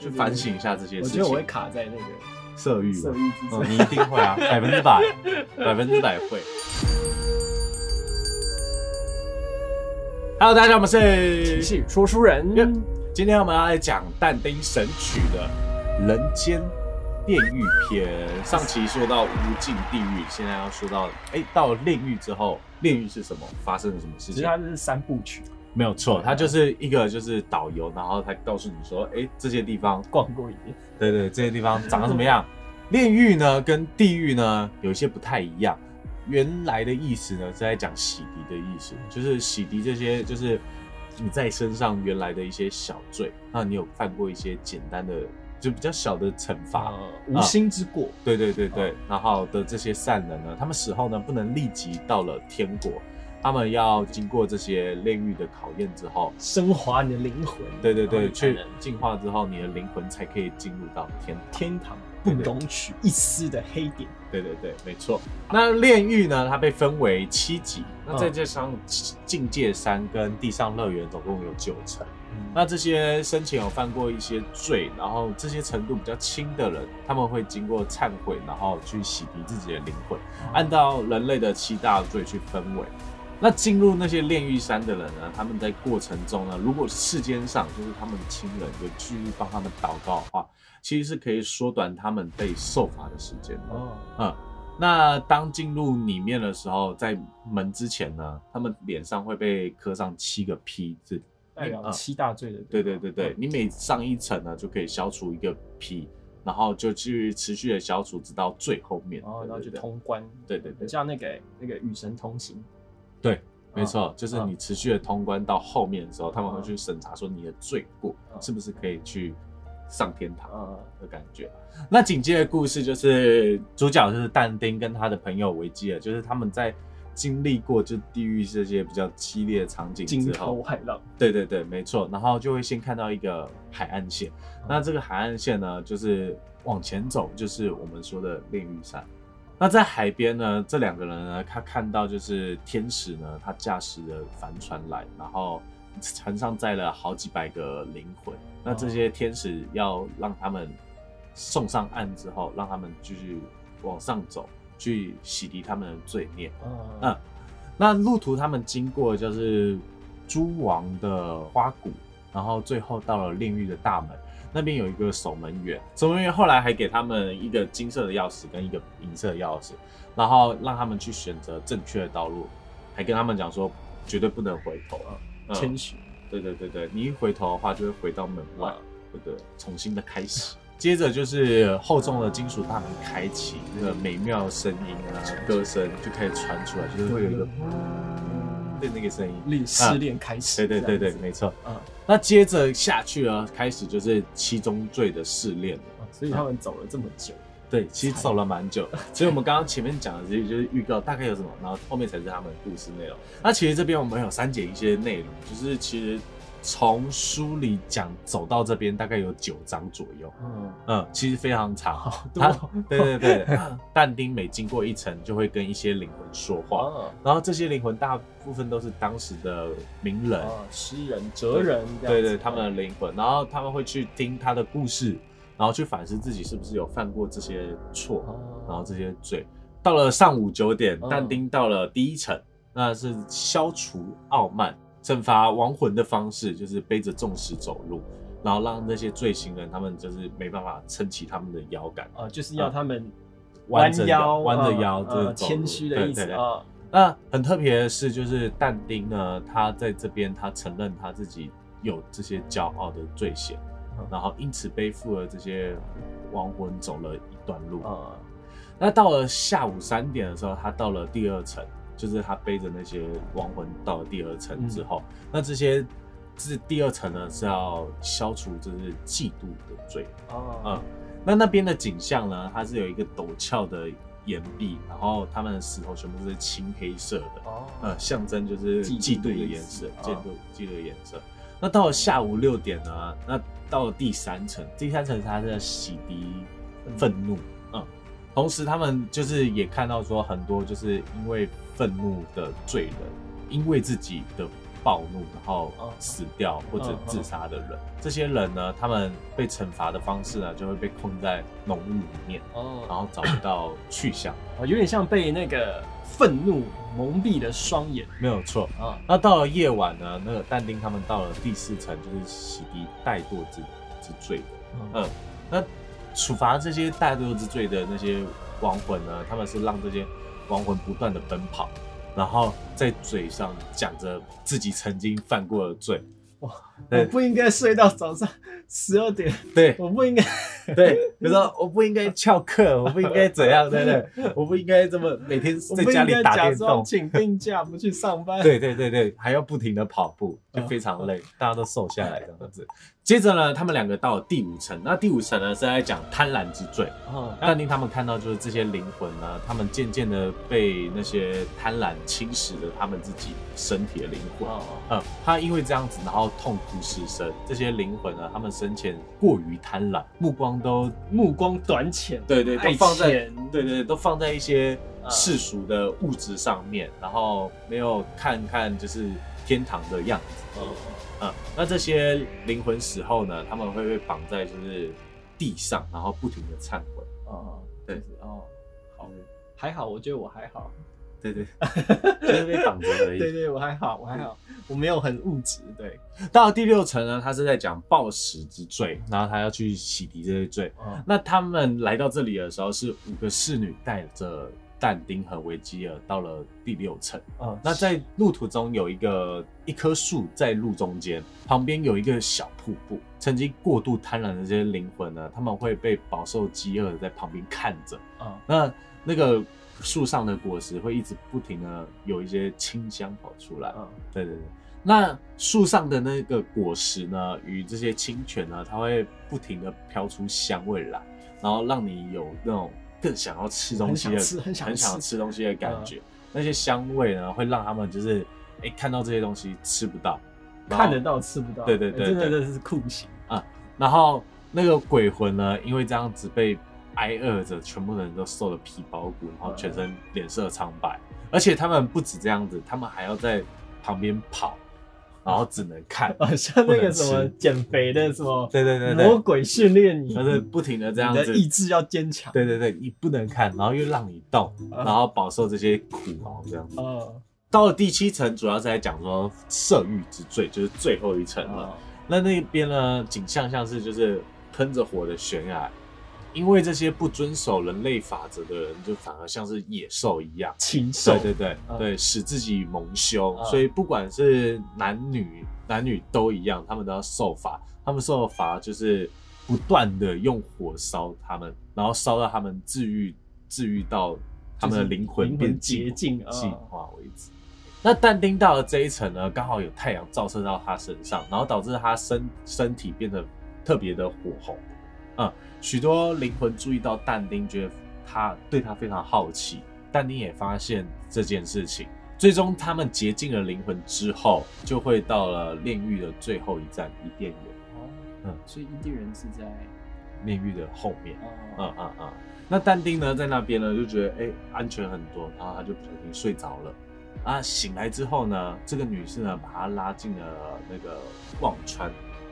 去反省一下这些事情。我觉得我会卡在那个色欲，色欲之嗯，你一定会啊，百分之百，百分之百会。Hello，大家好，我们是情绪说书人，今天我们要来讲但丁神曲的《人间炼狱篇》。上期说到无尽地狱，现在要说到，哎，到了炼狱之后，炼狱是什么？发生了什么事情？其实它是三部曲，没有错，他就是一个就是导游，然后他告诉你说，哎，这些地方，逛过一遍。对对，这些地方长得怎么样？炼狱呢，跟地狱呢有一些不太一样。原来的意思呢是在讲洗涤的意思，就是洗涤这些就是你在身上原来的一些小罪，那你有犯过一些简单的就比较小的惩罚，呃，无心之过，对对对对，然后的这些善人呢，他们死后呢不能立即到了天国，他们要经过这些炼狱的考验之后，升华你的灵魂。对对对，去能进化之后，你的灵魂才可以进入到天堂。天堂不容取一丝的黑点。对对对，没错。那炼狱呢，它被分为七级，那嗯再加上境界山跟地上乐园，总共有九层。嗯那这些生前有犯过一些罪，然后这些程度比较轻的人，他们会经过忏悔，然后去洗涤自己的灵魂，按照人类的七大罪去分为。那进入那些炼狱山的人呢，他们在过程中呢，如果世间上就是他们的亲人有继续帮他们祷告的话，其实是可以缩短他们被受罚的时间的。哦，嗯，那当进入里面的时候，在门之前呢，他们脸上会被刻上七个 P 字。代表嗯七大罪的。对对对对嗯，你每上一层呢，就可以消除一个 P，然后就去持续的消除，直到最后面。然后然后就通关。对对对像那个那个与神同行。对，没错，就是嗯你持续的通关到后面的时候，他们会去审查说你的罪过嗯是不是可以去上天堂。呃，的感觉。那紧接着故事就是主角就是但丁跟他的朋友维基尔，就是他们在经历过就地狱这些比较激烈的场景惊之后涛，骇浪。对对对，没错，然后就会先看到一个海岸线，那这个海岸线呢，就是往前走，就是我们说的炼狱山。那在海边呢，这两个人呢，他看到就是天使呢，他驾驶的帆船来，然后船上载了好几百个灵魂。那这些天使要让他们送上岸之后，让他们继续往上走，去洗涤他们的罪孽。嗯嗯，那路途他们经过就是诸王的花谷，然后最后到了炼狱的大门，那边有一个守门员，守门员后来还给他们一个金色的钥匙跟一个银色的钥匙，然后让他们去选择正确的道路，还跟他们讲说绝对不能回头啊。嗯谦虚。对对对对，你一回头的话就会回到门外啊，对对，重新的开始。接着就是厚重的金属大门开启，那个美妙的声音啊，歌声就开始传出来，就是会有一个对那个声音。恋失恋开始。对对对对，没错。嗯，那接着下去啊，开始就是七宗罪的试炼了。啊所以他们走了这么久。对，其实走了蛮久，所以我们刚刚前面讲的这些就是预告，大概有什么，然后后面才是他们的故事内容。那其实这边我们有删减一些内容，就是其实从书里讲走到这边大概有九章左右，嗯，嗯，其实非常长。好他多。对对对，但丁每经过一层就会跟一些灵魂说话，啊。然后这些灵魂大部分都是当时的名人，啊，诗人、哲人对对，他们的灵魂，然后他们会去听他的故事，然后去反思自己是不是有犯过这些错，然后啊，这些罪。到了上午九点，嗯。但丁到了第一层，那是消除傲慢、惩罚亡魂的方式，就是背着重石走路，然后让那些罪行人他们就是没办法撑起他们的腰杆，啊，就是要他们弯着腰，弯着啊腰，就是啊走谦虚的意思对对。对啊，那很特别的是，就是但丁呢，他在这边他承认他自己有这些骄傲的罪行，嗯。然后因此背负了这些亡魂走了一段路。啊，那到了下午三点的时候，他到了第二层，就是他背着那些亡魂到了第二层之后，那这些这第二层呢是要消除就是嫉妒的罪。啊嗯，那那边的景象呢，它是有一个陡峭的岩壁，然后他们的石头全部是青黑色的，哦，呃，象征就是嫉妒的颜色，嫉啊妒嫉妒的颜色。那到了下午六点呢，那到了第三层，第三层它是在洗涤愤怒，嗯，同时他们就是也看到说很多就是因为愤怒的罪人，因为自己的暴怒，然后嗯死掉或者自杀的人。这些人呢，他们被惩罚的方式呢，就会被困在浓雾里面，然哦，后找不到去向。啊有点像被那个愤怒蒙蔽了双眼没有错。啊。那到了夜晚呢，那个但丁他们到了第四层，就是洗涤怠惰之之罪的。嗯嗯，那处罚这些怠惰之罪的那些亡魂呢，他们是让这些亡魂不断的奔跑，然后在嘴上讲着自己曾经犯过的罪。哇我不应该睡到早上十二点，对我不应该。对，比如说我不应该翘课，我不应该怎样，对不对？我不应该这么每天在家里打电动。请病假不去上班。对对对对，还要不停的跑步，就非常累，大家都瘦下来这样子。接着呢，他们两个到了第五层，那第五层呢是在讲贪婪之罪。哦，但令他们看到就是这些灵魂呢，他们渐渐的被那些贪婪侵蚀了他们自己身体的灵魂。哦，嗯，他因为这样子，然后痛苦失声。这些灵魂呢，他们生前过于贪婪，目光都目光短浅，对对，都放在钱对对，都放在一些嗯世俗的物质上面，然后没有看看就是天堂的样子。哦，嗯，那这些灵魂死后呢，他们会被绑在就是地上，然后不停的忏悔。哦，对哦，好，还好，我觉得我还好，对对，就是被绑着而已。对对，我还好，我还好，我没有很物质，对，到了第六层呢，他是在讲暴食之罪，然后他要去洗涤这些罪。哦，那他们来到这里的时候，是五个侍女带着但丁和维基尔到了第六层。嗯，那在路途中有一个一棵树在路中间，旁边有一个小瀑布。曾经过度贪婪的这些灵魂呢，他们会被饱受饥饿的在旁边看着。嗯，那那个树上的果实会一直不停的有一些清香跑出来。嗯，对对对，那树上的那个果实呢，与这些清泉呢，它会不停的飘出香味来，然后让你有那种更想要吃东西的、很想吃很想吃东西的感觉。那些香味呢，会让他们就是哎、看到这些东西吃不到，看得到吃不到，对对对对真的真的是酷刑。啊，然后那个鬼魂呢，因为这样子被挨饿着，全部人都瘦了皮包骨，然后全身脸色苍白，而且他们不止这样子，他们还要在旁边跑，然后只能看。啊，像那个什么减肥的什么对对对魔，鬼训练你，就是不停的这样子，意志要坚强，对对对，你不能看，然后又让你动，啊然后饱受这些苦熬这样子。哦，到了第七层，主要是在讲说色欲之罪，就是最后一层了。哦那那边呢，景象像是就是喷着火的悬崖，因为这些不遵守人类法则的人，就反而像是野兽一样。禽兽对，对对、嗯对，使自己蒙羞，嗯所以不管是男女，男女都一样，他们都要受罚。他们受的罚就是不断的用火烧他们，然后烧到他们治愈治愈到他们的灵魂变净洁净嗯净化为止。那但丁到了这一层呢，刚好有太阳照射到他身上，然后导致他身身体变得特别的火红。嗯，许多灵魂注意到但丁，觉得他对他非常好奇。但丁也发现这件事情，最终他们洁净了灵魂之后，就会到了炼狱的最后一站伊甸园。哦，嗯所以伊甸园是在炼狱的后面。哦嗯嗯嗯。那但丁呢，在那边呢，就觉得哎、安全很多，然后他就不小心睡着了。啊，醒来之后呢，这个女士呢，把他拉进了那个忘川，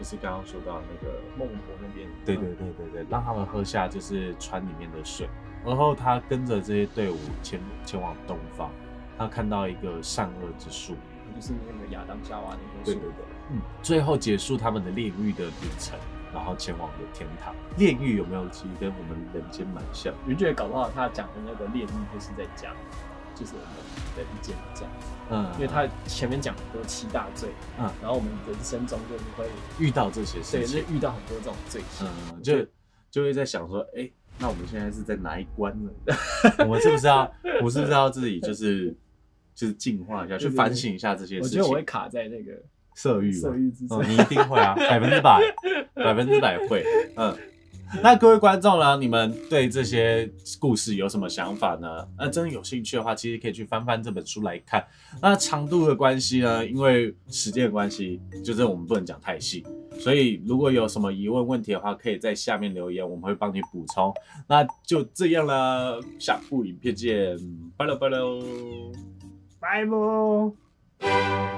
就是刚刚说到那个孟婆那边，对对对对对，让他们喝下就是船里面的水。然后他跟着这些队伍前前往东方，他看到一个善恶之树，嗯就是那个亚当夏娃那棵树，对对对，嗯，最后结束他们的炼狱的旅程，然后前往了天堂。炼狱有没有其实跟我们人间蛮像？我就觉得搞不好他讲的那个炼狱就是在讲，就是我们的意见这样，嗯，因为他前面讲很多七大罪，嗯。然后我们人生中就是会遇到这些，事情，对就遇到很多这种罪。行，嗯，就就会在想说，哎、那我们现在是在哪一关呢？我们是不是要，我是不是要自己就是就是进化一下，去反省一下这些事我觉得我会？卡在那个色欲吗色欲之哦，罪，你一定会啊，百分之百，百分之百会。嗯，那各位观众呢，你们对这些故事有什么想法呢？那真的有兴趣的话，其实可以去翻翻这本书来看。那长度的关系呢，因为时间的关系，就是我们不能讲太细，所以如果有什么疑问问题的话，可以在下面留言，我们会帮你补充。那就这样了，下部影片见，拜了拜喽。拜拜。